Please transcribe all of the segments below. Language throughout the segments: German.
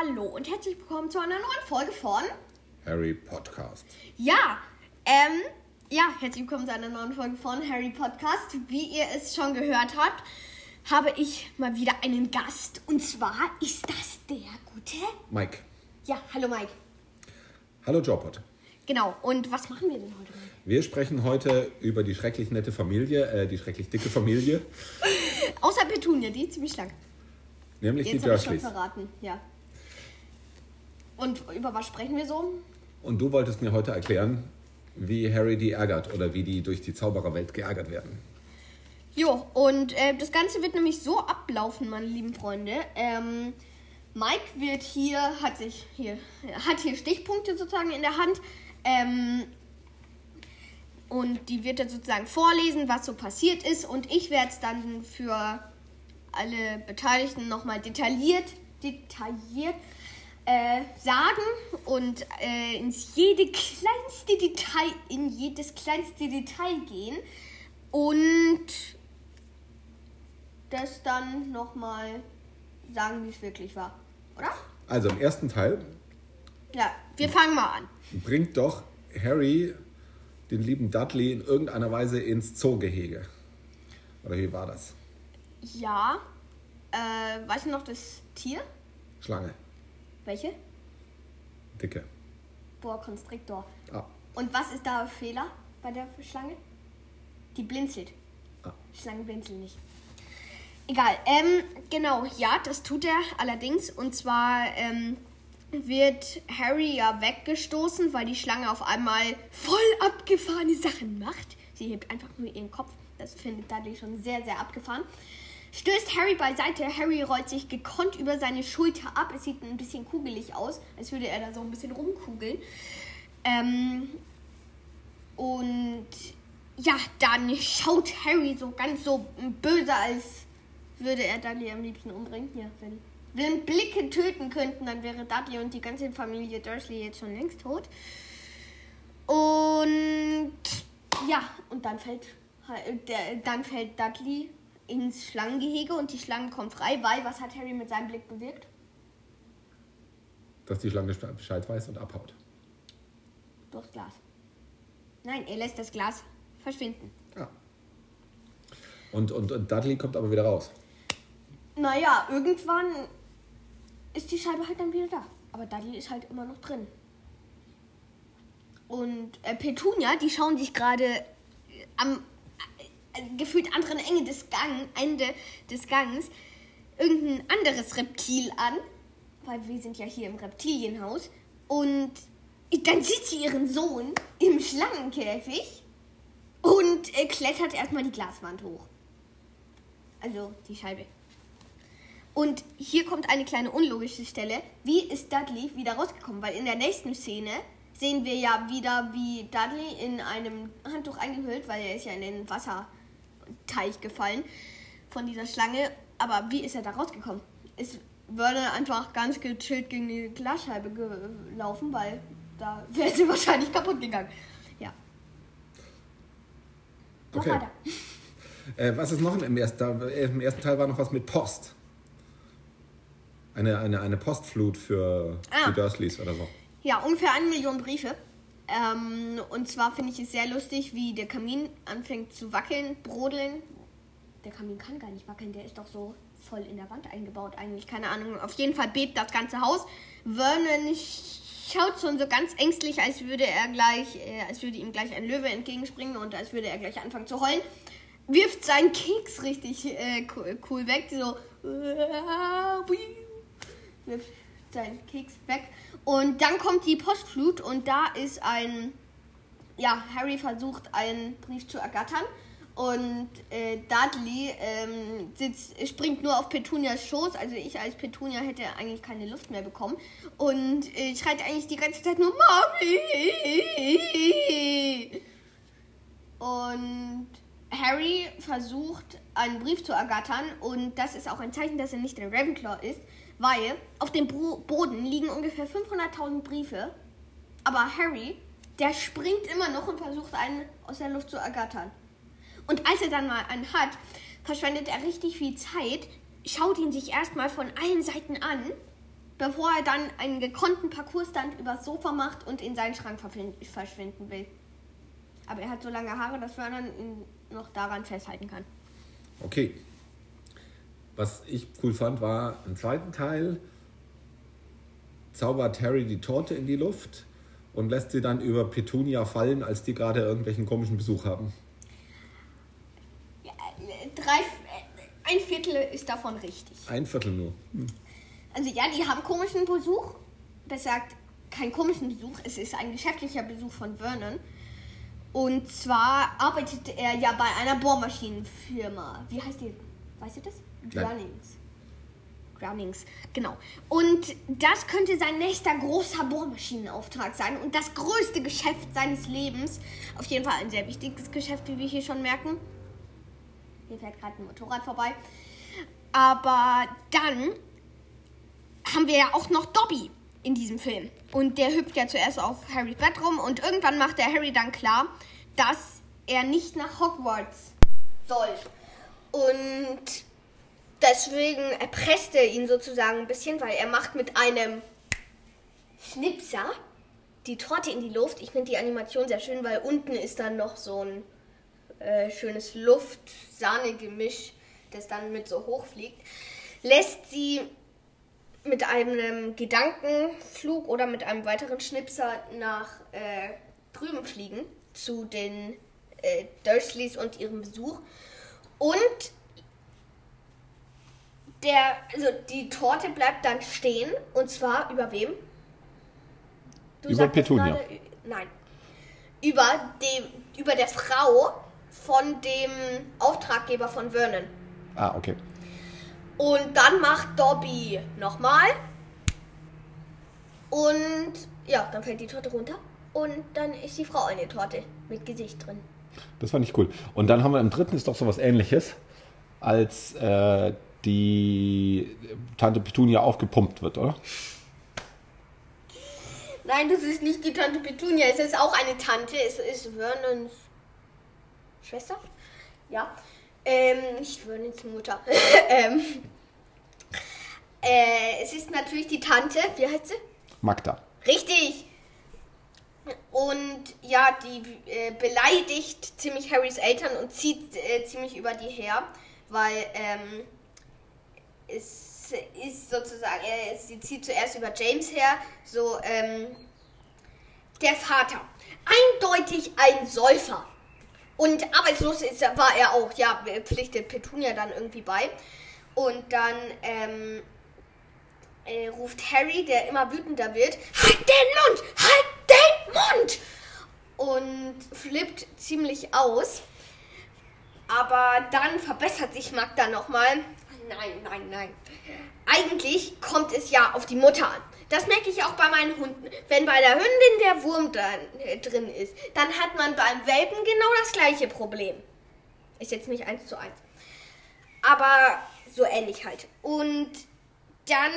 Hallo und herzlich willkommen zu einer neuen Folge von Harry Podcast. Ja, ähm, ja, herzlich willkommen zu einer neuen Folge von Harry Podcast. Wie ihr es schon gehört habt, habe ich mal wieder einen Gast und zwar ist das der gute. Mike. Ja, hallo Mike. Hallo Jobot. Genau, und was machen wir denn heute? Wir sprechen heute über die schrecklich nette Familie, äh, die schrecklich dicke Familie, Außer Petunia, die ist ziemlich schlank. nämlich Jetzt die habe ich schon Dursleys. verraten, ja. Und über was sprechen wir so? Und du wolltest mir heute erklären, wie Harry die ärgert oder wie die durch die Zaubererwelt geärgert werden. Jo, und äh, das Ganze wird nämlich so ablaufen, meine lieben Freunde. Ähm, Mike wird hier, hat sich hier, hat hier Stichpunkte sozusagen in der Hand. Ähm, und die wird er sozusagen vorlesen, was so passiert ist. Und ich werde es dann für alle Beteiligten nochmal detailliert, detailliert äh, sagen und äh, ins jede kleinste Detail, in jedes kleinste Detail gehen und das dann nochmal sagen, wie es wirklich war. Oder? Also im ersten Teil Ja, wir fangen mal an. bringt doch Harry den lieben Dudley in irgendeiner Weise ins Zoogehege. Oder wie war das? Ja. Äh, weißt du noch das Tier? Schlange. Welche? Dicke. Boah, Constrictor. Ah. Und was ist da Fehler bei der Schlange? Die blinzelt. Ah. Schlangen blinzeln nicht. Egal, ähm, genau, ja, das tut er allerdings. Und zwar ähm, wird Harry ja weggestoßen, weil die Schlange auf einmal voll abgefahrene Sachen macht. Sie hebt einfach nur ihren Kopf. Das findet Dudley schon sehr, sehr abgefahren. Stößt Harry beiseite. Harry rollt sich gekonnt über seine Schulter ab. Es sieht ein bisschen kugelig aus, als würde er da so ein bisschen rumkugeln. Ähm, und ja, dann schaut Harry so ganz so böse, als würde er Dudley am liebsten umbringen. Ja, wenn, wenn Blicke töten könnten, dann wäre Dudley und die ganze Familie Dursley jetzt schon längst tot. Und ja, und dann fällt, der, dann fällt Dudley ins Schlangengehege und die Schlange kommt frei, weil was hat Harry mit seinem Blick bewirkt? Dass die Schlange Bescheid weiß und abhaut. Durchs Glas. Nein, er lässt das Glas verschwinden. Ja. Und, und, und Dudley kommt aber wieder raus. Naja, irgendwann ist die Scheibe halt dann wieder da. Aber Dudley ist halt immer noch drin. Und äh, Petunia, die schauen sich gerade äh, am gefühlt anderen Ende des Gang, Ende des Gangs irgendein anderes Reptil an. Weil wir sind ja hier im Reptilienhaus. Und dann sieht sie ihren Sohn im Schlangenkäfig und äh, klettert erstmal die Glaswand hoch. Also die Scheibe. Und hier kommt eine kleine unlogische Stelle. Wie ist Dudley wieder rausgekommen? Weil in der nächsten Szene sehen wir ja wieder, wie Dudley in einem Handtuch eingehüllt, weil er ist ja in den Wasserteich gefallen von dieser Schlange. Aber wie ist er da rausgekommen? Es würde einfach ganz gechillt gegen die Glasscheibe gelaufen, weil da wäre sie wahrscheinlich kaputt gegangen. Ja. Mach Okay. weiter. Äh, was ist noch im ersten, äh, im ersten Teil war noch was mit Post. Eine, eine, eine Postflut für Ah. die Dursleys oder so. Ja, ungefähr eine Million Briefe. Ähm, und zwar finde ich es sehr lustig, wie der Kamin anfängt zu wackeln, brodeln. Der Kamin kann gar nicht wackeln, der ist doch so voll in der Wand eingebaut eigentlich. Keine Ahnung. Auf jeden Fall bebt das ganze Haus. Vernon schaut schon so ganz ängstlich, als würde er gleich, äh, als würde ihm gleich ein Löwe entgegenspringen und als würde er gleich anfangen zu heulen. Wirft seinen Keks richtig äh, co- cool weg, so. Wirft seinen Keks weg. Und dann kommt die Postflut und da ist ein, ja, Harry versucht einen Brief zu ergattern und äh, Dudley ähm, sitzt, springt nur auf Petunias Schoß. Also ich als Petunia hätte eigentlich keine Luft mehr bekommen und äh, schreit eigentlich die ganze Zeit nur Mami. Und Harry versucht einen Brief zu ergattern und das ist auch ein Zeichen, dass er nicht ein Ravenclaw ist, weil auf dem Boden liegen ungefähr 500.000 Briefe, aber Harry, der springt immer noch und versucht einen aus der Luft zu ergattern. Und als er dann mal einen hat, verschwendet er richtig viel Zeit, schaut ihn sich erstmal von allen Seiten an bevor er dann einen gekonnten Parcoursstand übers Sofa macht und in seinen Schrank verschwinden will. Aber er hat so lange Haare, dass Vernon ihn noch daran festhalten kann. Okay. Was ich cool fand, war im zweiten Teil zaubert Harry die Torte in die Luft und lässt sie dann über Petunia fallen, als die gerade irgendwelchen komischen Besuch haben. Ja, drei, äh, ein Viertel ist davon richtig. Ein Viertel nur. Also ja, die haben komischen Besuch. Besser gesagt, kein komischen Besuch. Es ist ein geschäftlicher Besuch von Vernon. Und zwar arbeitet er ja bei einer Bohrmaschinenfirma. Wie heißt die? Weißt du das? Nein. Grunnings. Grunnings, genau. Und das könnte sein nächster großer Bohrmaschinenauftrag sein und das größte Geschäft seines Lebens. Auf jeden Fall ein sehr wichtiges Geschäft, wie wir hier schon merken. Hier fährt gerade ein Motorrad vorbei. Aber dann haben wir ja auch noch Dobby in diesem Film. Und der hüpft ja zuerst auf Harrys Bett rum und irgendwann macht der Harry dann klar, dass er nicht nach Hogwarts soll. Und deswegen erpresst er ihn sozusagen ein bisschen, weil er macht mit einem Schnipser die Torte in die Luft. Ich finde die Animation sehr schön, weil unten ist dann noch so ein äh, schönes Luft-Sahne-Gemisch, das dann mit so hoch fliegt. Lässt sie mit einem Gedankenflug oder mit einem weiteren Schnipser nach äh, drüben fliegen zu den äh, Dursleys und ihrem Besuch. Und der, also die Torte bleibt dann stehen und zwar über wem? Du Über Petunia. gerade, nein. Über dem, über der Frau von dem Auftraggeber von Vernon. Ah, okay. Und dann macht Dobby nochmal. Und ja, dann fällt die Torte runter. Und dann ist die Frau eine Torte mit Gesicht drin. Das fand ich cool. Und dann haben wir im dritten ist doch sowas ähnliches, als äh, die Tante Petunia aufgepumpt wird, oder? Nein, das ist nicht die Tante Petunia. Es ist auch eine Tante. Es ist Vernons Schwester. Ja. Ähm, nicht Vernons Mutter. ähm, äh, es ist natürlich die Tante. Wie heißt sie? Magda. Richtig. Und ja, die äh, beleidigt ziemlich Harrys Eltern und zieht äh, ziemlich über die her, weil ähm, es ist sozusagen, äh, sie zieht zuerst über James her, so ähm, der Vater. Eindeutig ein Säufer. Und arbeitslos ist, war er auch, ja, pflichtet Petunia dann irgendwie bei. Und dann ähm, äh, ruft Harry, der immer wütender wird, halt den Mund, halt Mund! Und flippt ziemlich aus. Aber dann verbessert sich Magda nochmal. Nein, nein, nein. Eigentlich kommt es ja auf die Mutter an. Das merke ich auch bei meinen Hunden. Wenn bei der Hündin der Wurm äh, drin ist, dann hat man beim Welpen genau das gleiche Problem. Ist jetzt nicht eins zu eins. Aber so ähnlich halt. Und dann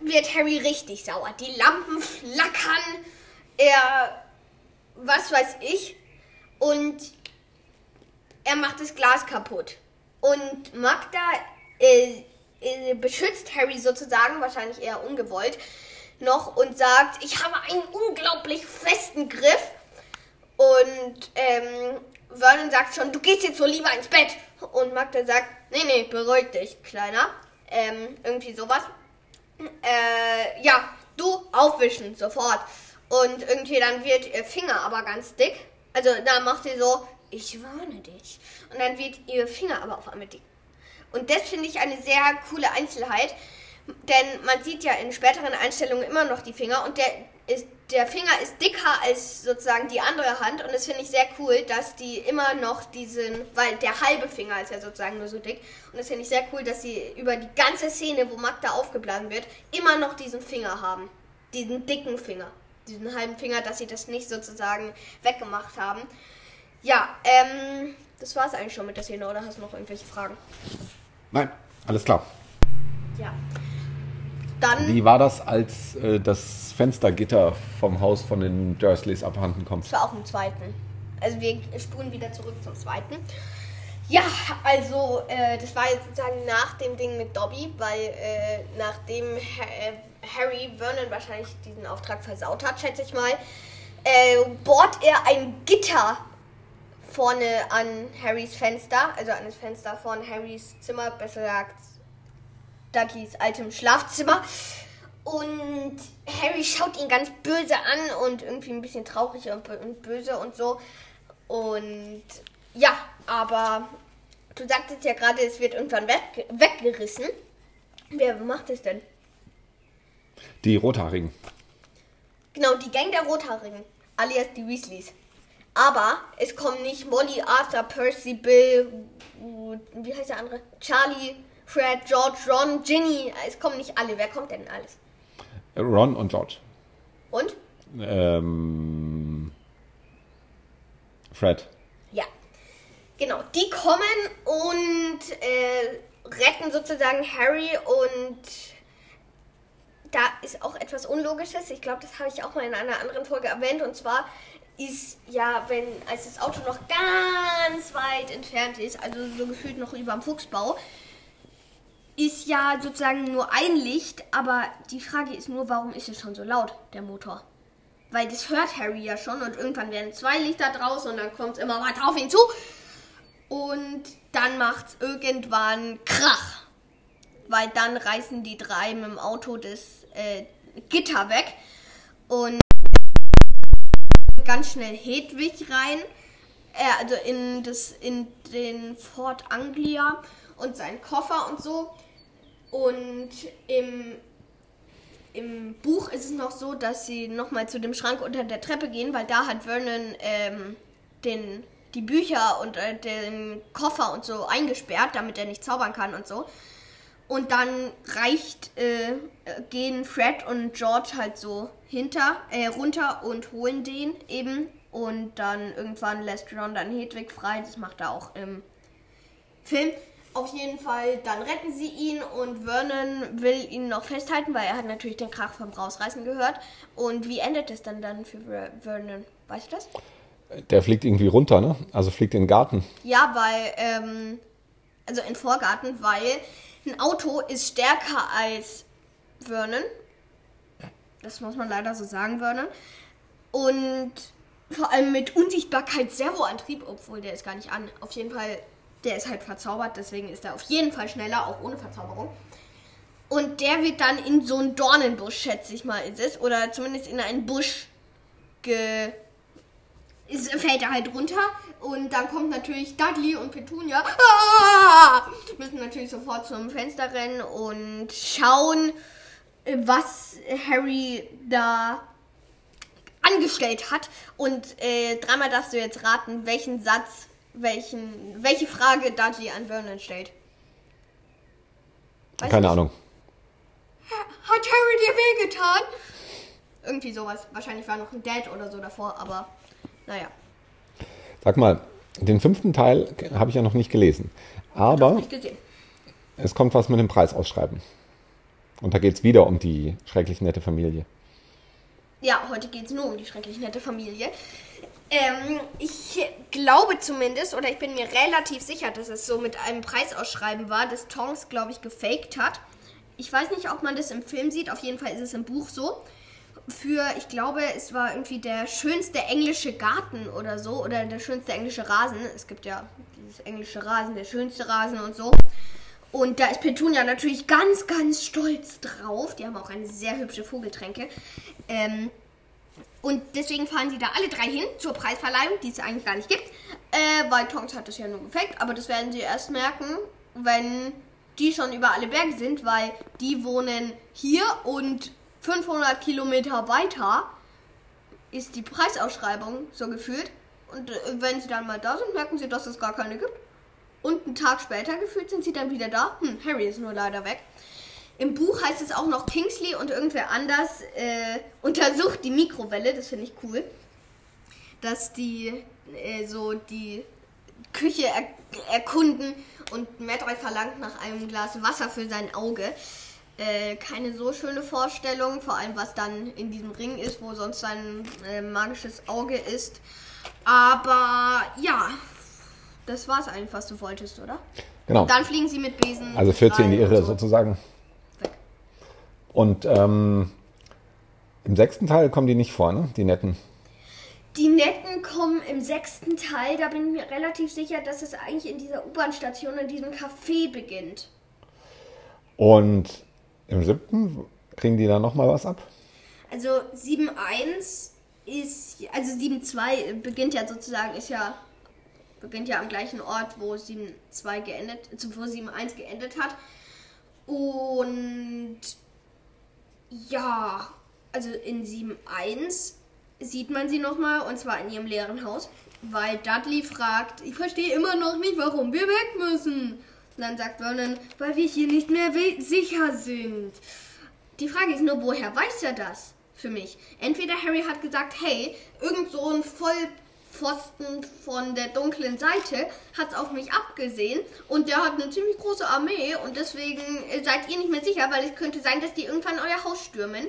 wird Harry richtig sauer. Die Lampen flackern. Er, was weiß ich. Und er macht das Glas kaputt. Und Magda äh, äh, beschützt Harry sozusagen, wahrscheinlich eher ungewollt, noch und sagt, ich habe einen unglaublich festen Griff. Und ähm, Vernon sagt schon, du gehst jetzt so lieber ins Bett. Und Magda sagt, nee, nee, beruhig dich, Kleiner. Ähm, irgendwie sowas. Äh, ja, du aufwischen, sofort. Und irgendwie dann wird ihr Finger aber ganz dick. Also da macht sie so, ich warne dich. Und dann wird ihr Finger aber auf einmal dick. Und das finde ich eine sehr coole Einzelheit. Denn man sieht ja in späteren Einstellungen immer noch die Finger und der, ist, der Finger ist dicker als sozusagen die andere Hand. Und das finde ich sehr cool, dass die immer noch diesen, weil der halbe Finger ist ja sozusagen nur so dick. Und das finde ich sehr cool, dass sie über die ganze Szene, wo Magda aufgeblasen wird, immer noch diesen Finger haben. Diesen dicken Finger. Diesen halben Finger, dass sie das nicht sozusagen weggemacht haben. Ja, ähm, das war es eigentlich schon mit der Szene, oder hast du noch irgendwelche Fragen? Nein, alles klar. Ja. Dann. Wie war das, als äh, das Fenstergitter vom Haus von den Dursleys abhanden kommt? Das war auch im zweiten. Also wir spulen wieder zurück zum zweiten. Ja, also äh, das war jetzt sozusagen nach dem Ding mit Dobby, weil äh, nachdem äh, Harry Vernon wahrscheinlich diesen Auftrag versaut hat, schätze ich mal, äh, bohrt er ein Gitter vorne an Harrys Fenster, also an das Fenster von Harrys Zimmer, besser gesagt Dudleys altem Schlafzimmer. Und Harry schaut ihn ganz böse an und irgendwie ein bisschen traurig und, und böse und so. Und ja, aber du sagtest ja gerade, es wird irgendwann weg, weggerissen. Wer macht es denn? Die Rothaarigen. Genau, die Gang der Rothaarigen, alias die Weasleys. Aber es kommen nicht Molly, Arthur, Percy, Bill, wie heißt der andere? Charlie, Fred, George, Ron, Ginny. Es kommen nicht alle. Wer kommt denn alles? Ron und George. Und? Ähm, Fred. Ja. Genau, die kommen und äh, retten sozusagen Harry und da ist auch etwas Unlogisches. Ich glaube, das habe ich auch mal in einer anderen Folge erwähnt. Und zwar ist ja, wenn als das Auto noch ganz weit entfernt ist, also so gefühlt noch über dem Fuchsbau, ist ja sozusagen nur ein Licht, aber die Frage ist nur, warum ist es schon so laut, der Motor? Weil das hört Harry ja schon und irgendwann werden zwei Lichter draus und dann kommt es immer weiter auf ihn zu. Und dann macht es irgendwann Krach. Weil dann reißen die drei mit dem Auto das äh, Gitter weg und ganz schnell Hedwig rein. Äh, also in, das, in den Ford Anglia und seinen Koffer und so. Und im, im Buch ist es noch so, dass sie nochmal zu dem Schrank unter der Treppe gehen, weil da hat Vernon ähm, den, die Bücher und äh, den Koffer und so eingesperrt, damit er nicht zaubern kann und so. Und dann reicht, äh, gehen Fred und George halt so hinter, äh, runter und holen den eben. Und dann irgendwann lässt Ron dann Hedwig frei. Das macht er auch im Film. Auf jeden Fall, dann retten sie ihn und Vernon will ihn noch festhalten, weil er hat natürlich den Krach vom Rausreißen gehört. Und wie endet es dann dann für Vernon? Weißt du das? Der fliegt irgendwie runter, ne? Also fliegt in den Garten. Ja, weil, ähm, also in den Vorgarten, weil ein Auto ist stärker als Vernon. Das muss man leider so sagen, Vernon. Und vor allem mit Unsichtbarkeit Servoantrieb, obwohl der ist gar nicht an. Auf jeden Fall der ist halt verzaubert, deswegen ist er auf jeden Fall schneller, auch ohne Verzauberung. Und der wird dann in so einen Dornenbusch, schätze ich mal, ist es. Oder zumindest in einen Busch ge. Ist, fällt er halt runter. Und dann kommt natürlich Dudley und Petunia. Ah! Müssen natürlich sofort zum Fenster rennen und schauen, was Harry da angestellt hat. Und äh, dreimal darfst du jetzt raten, welchen Satz welchen, welche Frage Dudley an Vernon stellt. Weiß Keine nicht. Ahnung. Hat Harry dir wehgetan? Irgendwie sowas. Wahrscheinlich war noch ein Dad oder so davor, aber naja. Sag mal, den fünften Teil habe ich ja noch nicht gelesen. Aber nicht es kommt was mit dem Preis ausschreiben. Und da geht es wieder um die schrecklich nette Familie. Ja, heute geht es nur um die schrecklich nette Familie. Ähm, ich glaube zumindest, oder ich bin mir relativ sicher, dass es so mit einem Preisausschreiben war, das Tongs, glaube ich, gefaked hat. Ich weiß nicht, ob man das im Film sieht, auf jeden Fall ist es im Buch so. Für, ich glaube, es war irgendwie der schönste englische Garten oder so, oder der schönste englische Rasen. Es gibt ja dieses englische Rasen, der schönste Rasen und so. Und da ist Petunia natürlich ganz, ganz stolz drauf. Die haben auch eine sehr hübsche Vogeltränke. Ähm, und deswegen fahren sie da alle drei hin zur Preisverleihung, die es eigentlich gar nicht gibt. Äh, weil Tonks hat das ja nur gefaked, aber das werden sie erst merken, wenn die schon über alle Berge sind, weil die wohnen hier und 500 Kilometer weiter ist die Preisausschreibung so gefühlt. Und äh, wenn sie dann mal da sind, merken sie, dass es gar keine gibt. Und einen Tag später gefühlt sind sie dann wieder da. Hm, Harry ist nur leider weg. Im Buch heißt es auch noch Kingsley und irgendwer anders äh, untersucht die Mikrowelle. Das finde ich cool. Dass die äh, so die Küche er erkunden und Medroy verlangt nach einem Glas Wasser für sein Auge. Äh, keine so schöne Vorstellung, vor allem was dann in diesem Ring ist, wo sonst sein äh, magisches Auge ist. Aber ja, das war's eigentlich, was du wolltest, oder? Genau. Dann fliegen sie mit Besen. Also führt sie in die Irre so. sozusagen. Weg. Und ähm, im sechsten Teil kommen die nicht vor, ne? Die netten. Die Netten kommen im sechsten Teil, da bin ich mir relativ sicher, dass es eigentlich in dieser U-Bahn-Station, in diesem Café beginnt. Und im siebten kriegen die dann nochmal was ab? Also 7.1 ist, also 7.2 beginnt ja sozusagen, ist ja, beginnt ja am gleichen Ort, wo 7.2 geendet, wo 7.1 geendet hat. Und ja, also in 7.1 sieht man sie nochmal und zwar in ihrem leeren Haus, weil Dudley fragt, ich verstehe immer noch nicht, warum wir weg müssen. Und dann sagt Vernon, weil wir hier nicht mehr sicher sind. Die Frage ist nur, woher weiß er das für mich? Entweder Harry hat gesagt, hey, irgend so ein Vollpfosten von der dunklen Seite hat es auf mich abgesehen und der hat eine ziemlich große Armee und deswegen äh, seid ihr nicht mehr sicher, weil es könnte sein, dass die irgendwann euer Haus stürmen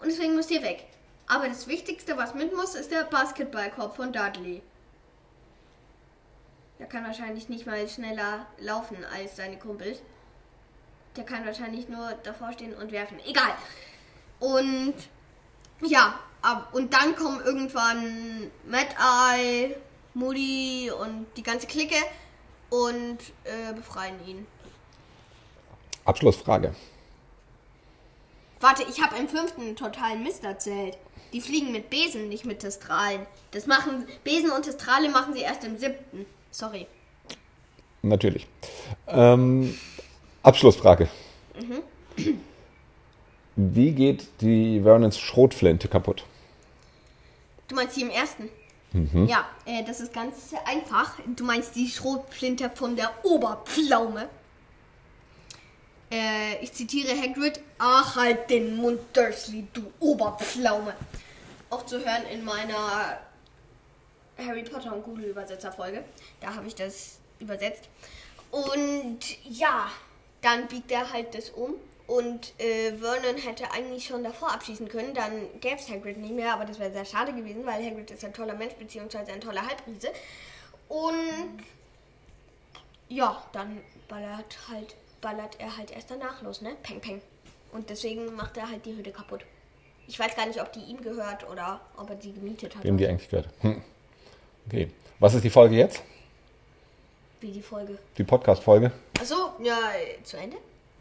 und deswegen müsst ihr weg. Aber das Wichtigste, was mit muss, ist der Basketballkorb von Dudley. Der kann wahrscheinlich nicht mal schneller laufen als seine Kumpels. Der kann wahrscheinlich nur davor stehen und werfen. Egal. Und ja, ab, und dann kommen irgendwann Mad Eye, Moody und die ganze Clique und äh, befreien ihn. Abschlussfrage. Warte, ich habe im fünften totalen Mist erzählt. Die fliegen mit Besen, nicht mit Testralen. Das machen Besen und Testrale machen sie erst im siebten. Sorry. Natürlich. Ähm, Abschlussfrage. Wie geht die Vernons Schrotflinte kaputt? Du meinst die im ersten? Ja, äh, das ist ganz einfach. Du meinst die Schrotflinte von der Oberpflaume. Äh, ich zitiere Hagrid. Ach, halt den Mund, Dursley, du Oberpflaume. Auch zu hören in meiner Harry Potter und Google Übersetzerfolge. Da habe ich das übersetzt. Und ja, dann biegt er halt das um. Und äh, Vernon hätte eigentlich schon davor abschießen können, dann gäbe es Hagrid nicht mehr, aber das wäre sehr schade gewesen, weil Hagrid ist ein toller Mensch, beziehungsweise ein toller Halbriese. Und ja, dann ballert halt, ballert er halt erst danach los, ne? Peng, peng. Und deswegen macht er halt die Hütte kaputt. Ich weiß gar nicht, ob die ihm gehört oder ob er die gemietet hat. Wem die eigentlich gehört? Hm. Okay. Was ist die Folge jetzt? Wie die Folge. Die Podcast-Folge? Achso, ja, zu Ende?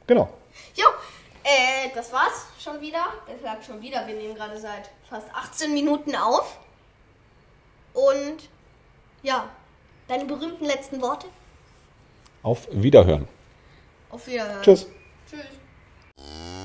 Genau. Jo, äh, das war's schon wieder. Das lag schon wieder. Wir nehmen gerade seit fast 18 Minuten auf. Und ja, deine berühmten letzten Worte. Auf Wiederhören. Auf Wiederhören. Tschüss. Tschüss.